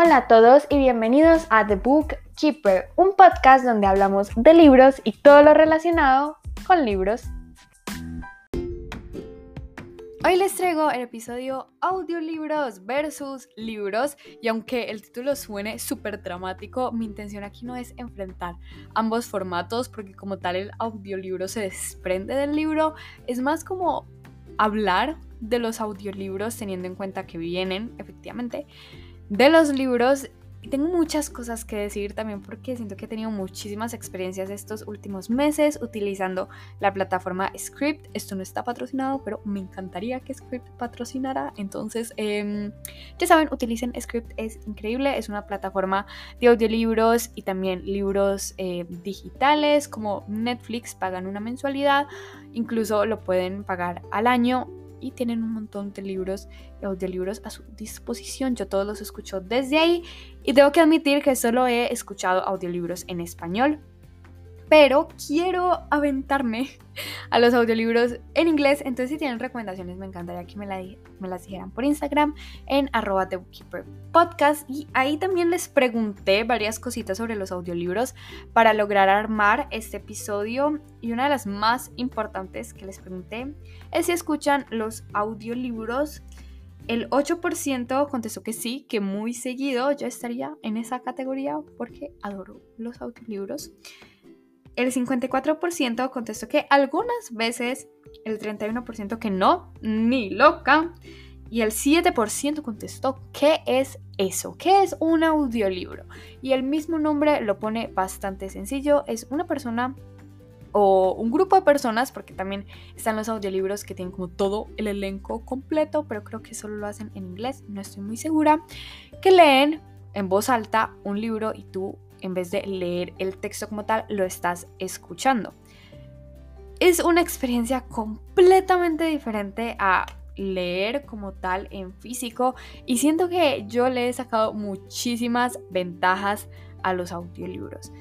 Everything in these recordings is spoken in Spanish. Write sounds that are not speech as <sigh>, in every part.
Hola a todos y bienvenidos a The Book Keeper, un podcast donde hablamos de libros y todo lo relacionado con libros. Hoy les traigo el episodio audiolibros versus libros y aunque el título suene súper dramático, mi intención aquí no es enfrentar ambos formatos porque como tal el audiolibro se desprende del libro, es más como hablar de los audiolibros teniendo en cuenta que vienen efectivamente de los libros tengo muchas cosas que decir también porque siento que he tenido muchísimas experiencias estos últimos meses utilizando la plataforma Script. Esto no está patrocinado, pero me encantaría que Script patrocinara. Entonces, em, ya saben, utilicen Script, es increíble. Es una plataforma de audiolibros y también libros eh, digitales como Netflix. Pagan una mensualidad, incluso lo pueden pagar al año y tienen un montón de libros y audiolibros a su disposición. Yo todos los escucho desde ahí y tengo que admitir que solo he escuchado audiolibros en español pero quiero aventarme <laughs> a los audiolibros en inglés. Entonces, si tienen recomendaciones, me encantaría que me, las dijeran por Instagram en arroba podcast. Y ahí también les pregunté varias cositas sobre los audiolibros para lograr armar este episodio. Y una de las más importantes que les pregunté es si escuchan los audiolibros. El 8% contestó que sí, que muy seguido yo estaría en esa categoría porque adoro los audiolibros. El 54% contestó que algunas veces, el 31% que no, ni loca, y el 7% contestó ¿qué es eso? ¿Qué es un audiolibro? Y el mismo nombre lo pone bastante sencillo, es una persona o un grupo de personas, porque también están los audiolibros que tienen como todo el elenco completo, pero creo que solo lo hacen en inglés, no estoy muy segura, que leen en voz alta un libro y tú en vez de leer el texto como tal, lo estás escuchando. Es una experiencia completamente diferente a leer como tal en físico y siento que yo le he sacado muchísimas ventajas a los audiolibros.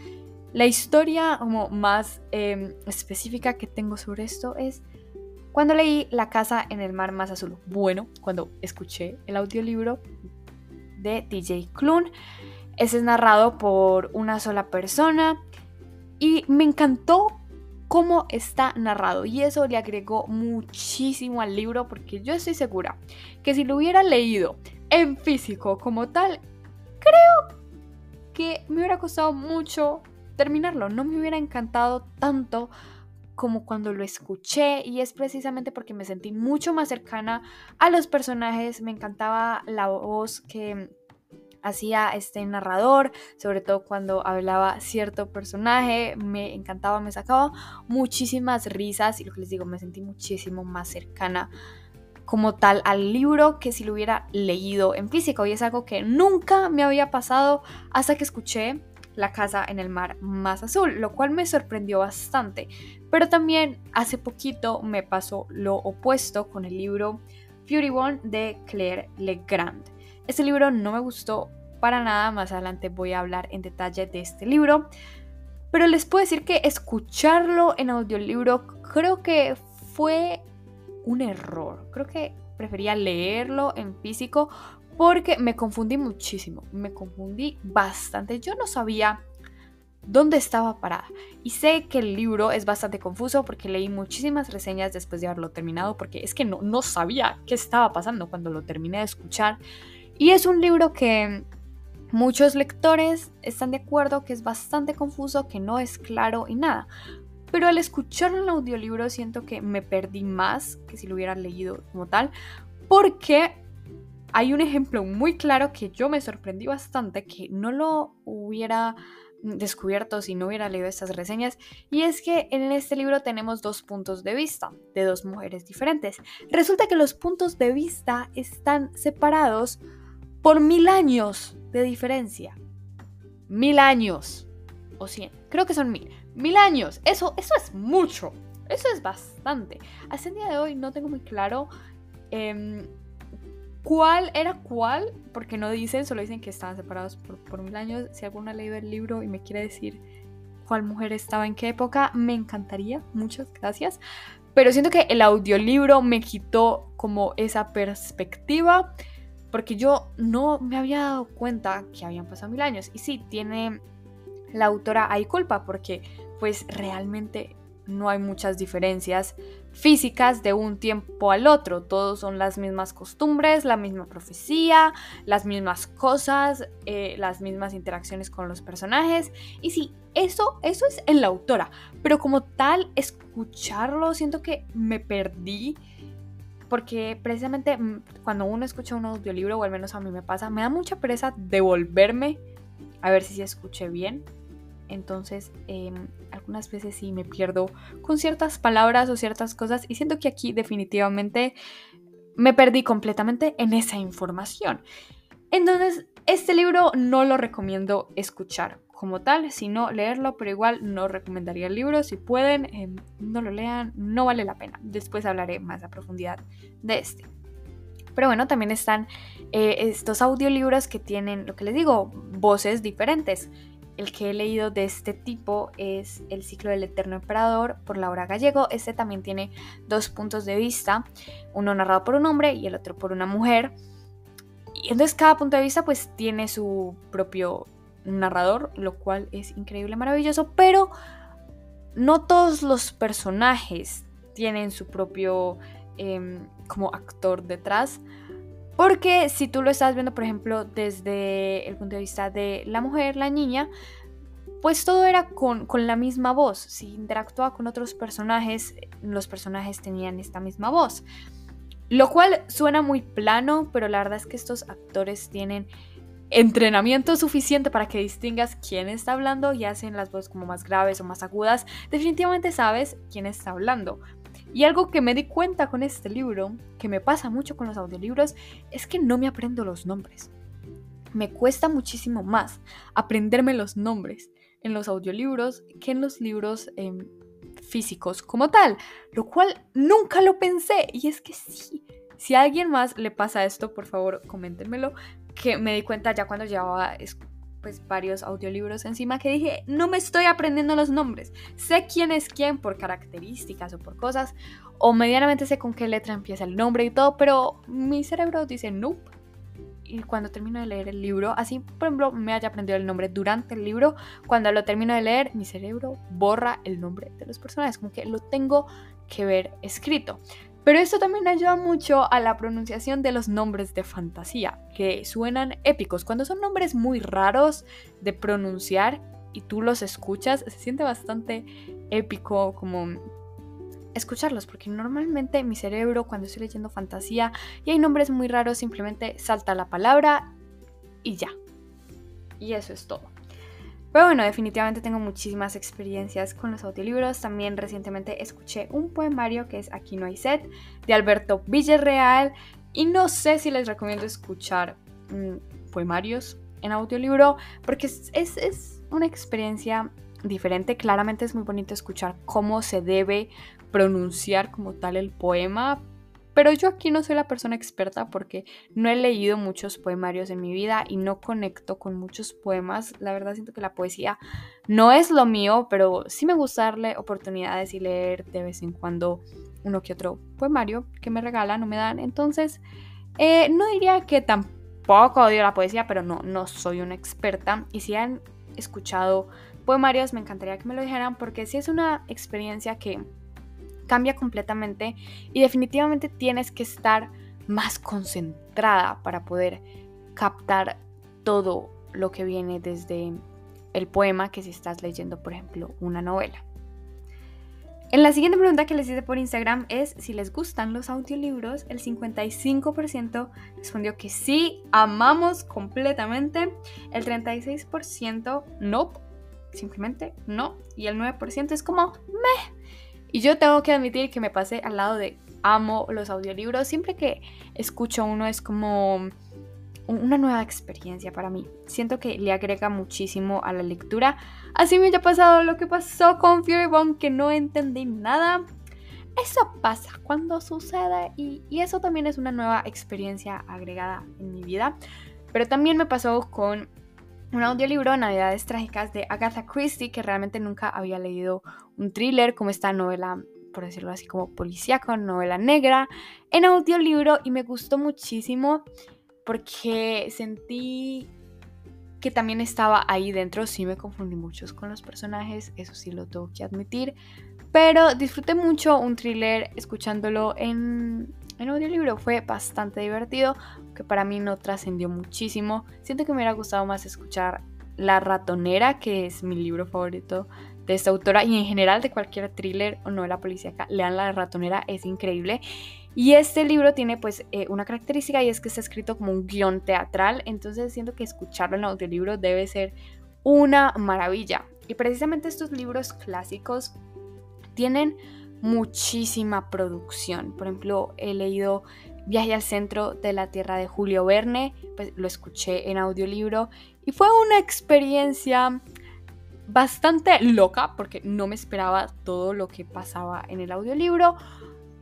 La historia como más em, específica que tengo sobre esto es cuando leí La casa en el mar más azul. Bueno, cuando escuché el audiolibro de DJ Clun. Ese es narrado por una sola persona. Y me encantó cómo está narrado. Y eso le agregó muchísimo al libro porque yo estoy segura que si lo hubiera leído en físico como tal, creo que me hubiera costado mucho terminarlo, no me hubiera encantado tanto como cuando lo escuché y es precisamente porque me sentí mucho más cercana a los personajes, me encantaba la voz que hacía este narrador, sobre todo cuando hablaba cierto personaje, me encantaba, me sacaba muchísimas risas y lo que les digo, me sentí muchísimo más cercana como tal al libro que si lo hubiera leído en físico y es algo que nunca me había pasado hasta que escuché La casa en el mar más azul, lo cual me sorprendió bastante. Pero también hace poquito me pasó lo opuesto con el libro Fury One de Claire Legrand. Este libro no me gustó para nada, más adelante voy a hablar en detalle de este libro, pero les puedo decir que escucharlo en audiolibro creo que fue un error. Creo que prefería leerlo en físico porque me confundí muchísimo, me confundí bastante. Yo no sabía dónde estaba parada. Y sé que el libro es bastante confuso porque leí muchísimas reseñas después de haberlo terminado porque es que no, no sabía qué estaba pasando cuando lo terminé de escuchar. Y es un libro que muchos lectores están de acuerdo que es bastante confuso, que no es claro y nada. Pero al escucharlo en audiolibro siento que me perdí más que si lo hubiera leído como tal, porque hay un ejemplo muy claro que yo me sorprendí bastante, que no lo hubiera descubierto si no hubiera leído estas reseñas, y es que en este libro tenemos dos puntos de vista de dos mujeres diferentes. Resulta que los puntos de vista están separados por mil años de diferencia. Mil años. O cien. Creo que son mil. Mil años. Eso, eso es mucho. Eso es bastante. Hasta el día de hoy no tengo muy claro em, cuál era cuál, porque no dicen, solo dicen que estaban separados por, por mil años. Si alguno ha leído el libro y me quiere decir cuál mujer estaba en qué época, me encantaría. Muchas gracias. Pero siento que el audiolibro me quitó como esa perspectiva porque yo no me había dado cuenta que habían pasado mil años. Y sí, tiene la autora hay culpa porque pues realmente no hay muchas diferencias físicas de un tiempo al otro. Todos son las mismas costumbres, la misma profecía, las mismas cosas, eh, las mismas interacciones con los personajes. Y sí, eso, eso es en la autora. Pero como tal, escucharlo, siento que me perdí. Porque precisamente mm, cuando uno escucha un audiolibro, o al menos a mí me pasa, me da mucha pereza devolverme a ver si se escuché bien entonces, em, algunas veces sí me pierdo con ciertas palabras o ciertas cosas y siento que aquí definitivamente me perdí completamente en esa información. Entonces, este libro no lo recomiendo escuchar como tal, sino leerlo, pero igual no recomendaría el libro. Si pueden, em, no lo lean, no vale la pena. Después hablaré más a profundidad de este. Pero bueno, también están eh, estos audiolibros que tienen, lo que les digo, voces diferentes. El que he leído de este tipo es El ciclo del eterno emperador por Laura Gallego. Este también tiene dos puntos de vista, uno narrado por un hombre y el otro por una mujer. Y entonces cada punto de vista pues tiene su propio narrador, lo cual es increíble, maravilloso, pero no todos los personajes tienen su propio em, como actor detrás. Porque si tú lo estás viendo, por ejemplo, desde el punto de vista de la mujer, la niña, pues todo era con, con, la misma voz. Si interactuaba con otros personajes, los personajes tenían esta misma voz. Lo cual suena muy plano, pero la verdad es que estos actores tienen entrenamiento suficiente para que distingas quién está hablando y hacen las voces como más graves o más agudas. Definitivamente sabes quién está hablando. Y algo que me di cuenta con este libro, que me pasa mucho con los audiolibros, es que no me aprendo los nombres. Me cuesta muchísimo más aprenderme los nombres en los audiolibros que en los libros em, físicos como tal, lo cual nunca lo pensé. Y es que sí, si a alguien más le pasa esto, por favor, coméntenmelo, que me di cuenta ya cuando llevaba pues varios audiolibros encima que dije, no me estoy aprendiendo los nombres. Sé quién es quién por características o por cosas, o medianamente sé con qué letra empieza el nombre y todo, pero mi cerebro dice nope. Y cuando termino de leer el libro, así por ejemplo me haya aprendido el nombre durante el libro, cuando lo termino de leer, mi cerebro borra el nombre de los personajes, como que lo tengo que ver escrito. Pero esto también ayuda mucho a la pronunciación de los nombres de fantasía, que suenan épicos. Cuando son nombres muy raros de pronunciar y tú los escuchas, se siente bastante épico como escucharlos, porque normalmente mi cerebro cuando estoy leyendo fantasía y hay nombres muy raros, simplemente salta la palabra y ya. Y eso es todo. Pero bueno, definitivamente tengo muchísimas experiencias con los audiolibros. También recientemente escuché un poemario que es Aquí no hay set de Alberto Villarreal. Y no sé si les recomiendo escuchar mm, poemarios en audiolibro porque es, es, es una experiencia diferente. Claramente es muy bonito escuchar cómo se debe pronunciar como tal el poema, pero yo aquí no soy la persona experta porque no he leído muchos poemarios en mi vida y no conecto con muchos poemas. La verdad siento que la poesía no es lo mío, pero sí me gusta darle oportunidades y leer de vez en cuando uno que otro poemario que me regalan o me dan. Entonces, eh, no diría que tampoco odio la poesía, pero no, no soy una experta. Y si han escuchado poemarios, me encantaría que me lo dijeran porque sí es una experiencia que cambia completamente y definitivamente tienes que estar más concentrada para poder captar todo lo que viene desde el poema que si estás leyendo, por ejemplo, una novela. En la siguiente pregunta que les hice por Instagram es si les gustan los audiolibros. El 55% respondió que sí, amamos completamente. El 36% no, simplemente no. Y el 9% es como meh. Y yo tengo que admitir que me pasé al lado de amo los audiolibros. Siempre que escucho uno es como una nueva experiencia para mí. Siento que le agrega muchísimo a la lectura. Así me ha pasado lo que pasó con Fury Bone, que no entendí nada. Eso pasa cuando sucede y, y, eso también es una nueva experiencia agregada en mi vida. Pero también me pasó con un audiolibro, Navidades Trágicas, de Agatha Christie, que realmente nunca había leído un thriller como esta novela, por decirlo así, como policíaca, novela negra, en audiolibro y me gustó muchísimo porque sentí que también estaba ahí dentro. Sí me confundí mucho con los personajes, eso sí lo tengo que admitir. Pero disfruté mucho un thriller escuchándolo en, en audiolibro. Fue bastante divertido, que para mí no trascendió muchísimo. Siento que me hubiera gustado más escuchar La ratonera, que es mi libro favorito de esta autora y en general de cualquier thriller o novela policíaca. Lean La ratonera, es increíble. Y este libro tiene pues eh, una característica y es que está escrito como un guion teatral, entonces siento que escucharlo en audiolibro debe ser una maravilla. Y precisamente estos libros clásicos tienen muchísima producción. Por ejemplo, he leído Viaje al centro de la Tierra de Julio Verne, pues lo escuché en audiolibro y fue una experiencia bastante loca porque no me esperaba todo lo que pasaba en el audiolibro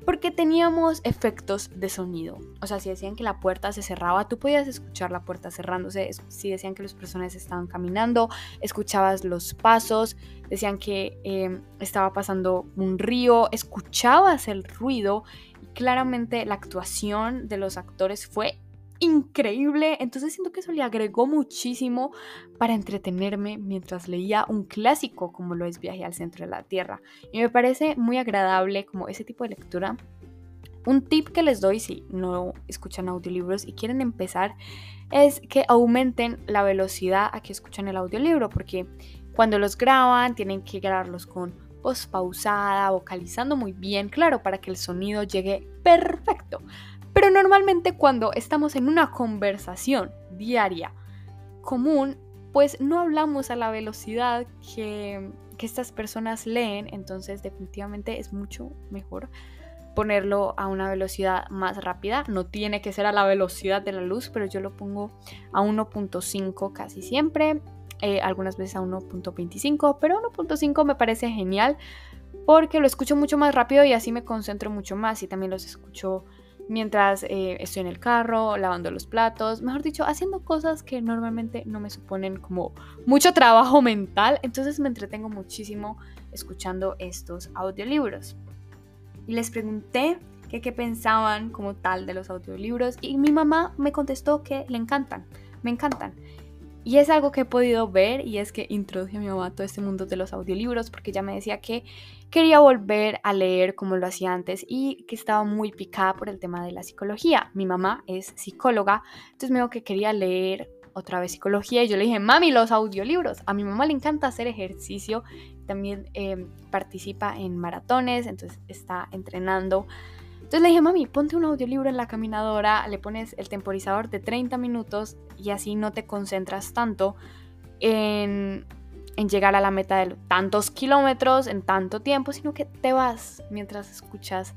porque teníamos efectos de sonido. O sea, si decían que la puerta se cerraba, tú podías escuchar la puerta cerrándose. Si decían que los personajes estaban caminando, escuchabas los pasos. Decían que em, estaba pasando un río, escuchabas el ruido. Y claramente la actuación de los actores fue increíble. Entonces siento que eso le agregó muchísimo para entretenerme mientras leía un clásico como lo es Viaje al Centro de la Tierra. Y me parece muy agradable como ese tipo de lectura. Un tip que les doy si no escuchan audiolibros y quieren empezar es que aumenten la velocidad a que escuchan el audiolibro porque cuando los graban tienen que grabarlos con voz pausada, vocalizando muy bien, claro, para que el sonido llegue perfecto. Pero normalmente cuando estamos en una conversación diaria común, pues no hablamos a la velocidad que, estas personas leen, entonces definitivamente es mucho mejor ponerlo a una velocidad más rápida. No tiene que ser a la velocidad de la luz, pero yo lo pongo a 1.5 casi siempre, eh, algunas veces a 1.25, pero 1.5 me parece genial porque lo escucho mucho más rápido y así me concentro mucho más y también los escucho mientras eh, estoy en el carro, lavando los platos, mejor dicho, haciendo cosas que normalmente no me suponen como mucho trabajo <laughs> mental, entonces me entretengo muchísimo escuchando estos audiolibros. Y les pregunté qué pensaban como tal de los audiolibros y mi mamá me contestó que le encantan, me encantan. Y es algo que he podido ver y es que introduje a mi mamá a todo este mundo de los audiolibros porque ella me decía que quería volver a leer como lo hacía antes y que estaba muy picada por el tema de la psicología. Mi mamá es psicóloga, entonces me dijo que quería leer otra vez psicología y yo le dije, mami, los audiolibros. A mi mamá le encanta hacer ejercicio, también em, participa en maratones, entonces está entrenando entonces le dije, mami, ponte un audiolibro en la caminadora, le pones el temporizador de 30 minutos y así no te concentras tanto en, llegar a la meta de tantos kilómetros en tanto tiempo, sino que te vas mientras escuchas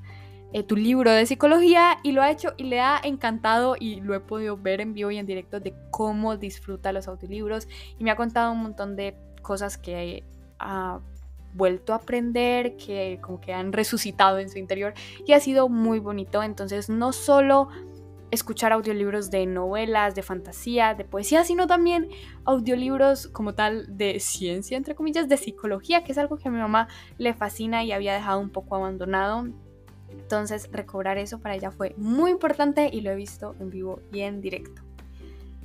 eh, tu libro de psicología y lo ha hecho y le ha encantado y lo he podido ver en vivo y en directo de cómo disfruta los audiolibros y me ha contado un montón de cosas que ha vuelto a aprender, que como que han resucitado en su interior y ha sido muy bonito. Entonces no solo escuchar audiolibros de novelas, de fantasía, de poesía, sino también audiolibros como tal de ciencia, entre comillas, de psicología, que es algo que a mi mamá le fascina y había dejado un poco abandonado. Entonces recobrar eso para ella fue muy importante y lo he visto en vivo y en directo.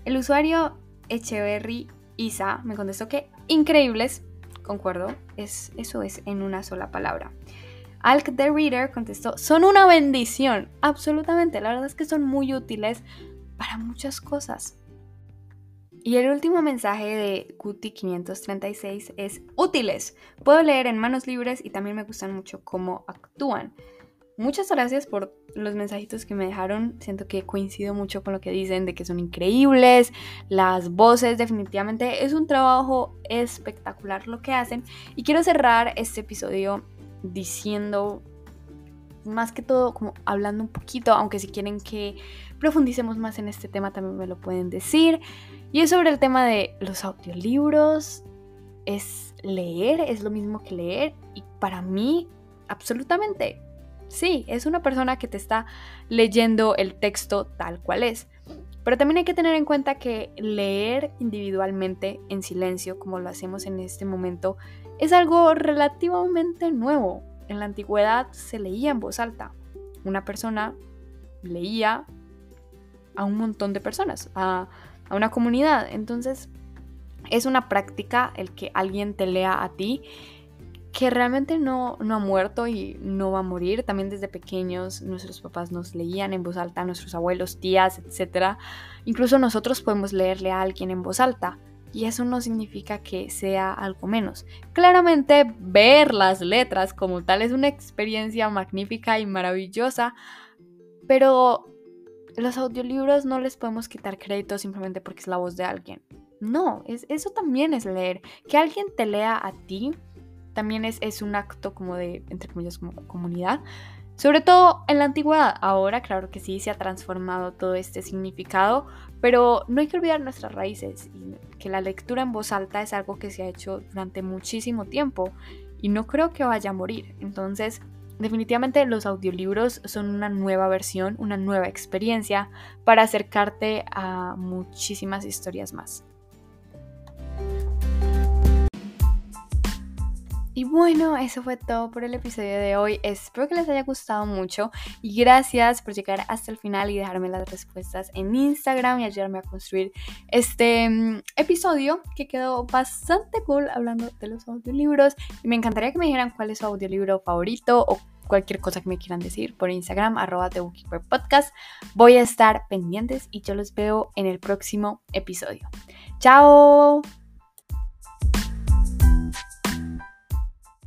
El usuario Echeverry Isa me contestó que increíbles, concuerdo, es, eso es en una sola palabra. Alk the Reader contestó, son una bendición, absolutamente, la verdad es que son muy útiles para muchas cosas. Y el último mensaje de Cuti 536 es útiles. Puedo leer en manos libres y también me gustan mucho cómo actúan. Muchas gracias por los mensajitos que me dejaron. Siento que coincido mucho con lo que dicen de que son increíbles. Las voces, definitivamente es un trabajo espectacular lo que hacen. Y quiero cerrar este episodio diciendo, más que todo, como hablando un poquito, aunque si quieren que profundicemos más en este tema también me lo pueden decir. Y es sobre el tema de los audiolibros. Es leer, es lo mismo que leer. Y para mí, absolutamente Sí, es una persona que te está leyendo el texto tal cual es. Pero también hay que tener en cuenta que leer individualmente en silencio, como lo hacemos en este momento, es algo relativamente nuevo. En la antigüedad se leía en voz alta. Una persona leía a un montón de personas, a, una comunidad. Entonces, es una práctica el que alguien te lea a ti que realmente no, no ha muerto y no va a morir. También desde pequeños nuestros papás nos leían en voz alta, nuestros abuelos, tías, etc. Incluso nosotros podemos leerle a alguien en voz alta y eso no significa que sea algo menos. Claramente ver las letras como tal es una experiencia magnífica y maravillosa, pero los audiolibros no les podemos quitar crédito simplemente porque es la voz de alguien. No, es, eso también es leer. Que alguien te lea a ti también es, es un acto como de, entre comillas, como comunidad. Sobre todo en la antigüedad. Ahora, claro que sí, se ha transformado todo este significado, pero no hay que olvidar nuestras raíces y que la lectura en voz alta es algo que se ha hecho durante muchísimo tiempo y no creo que vaya a morir. Entonces, definitivamente los audiolibros son una nueva versión, una nueva experiencia para acercarte a muchísimas historias más. Y bueno, eso fue todo por el episodio de hoy. Espero que les haya gustado mucho y gracias por llegar hasta el final y dejarme las respuestas en Instagram y ayudarme a construir este mm, episodio que quedó bastante cool hablando de los audiolibros. Y me encantaría que me dijeran cuál es su audiolibro favorito o cualquier cosa que me quieran decir por Instagram, arroba Podcast. Voy a estar pendientes y yo los veo en el próximo episodio. ¡Chao!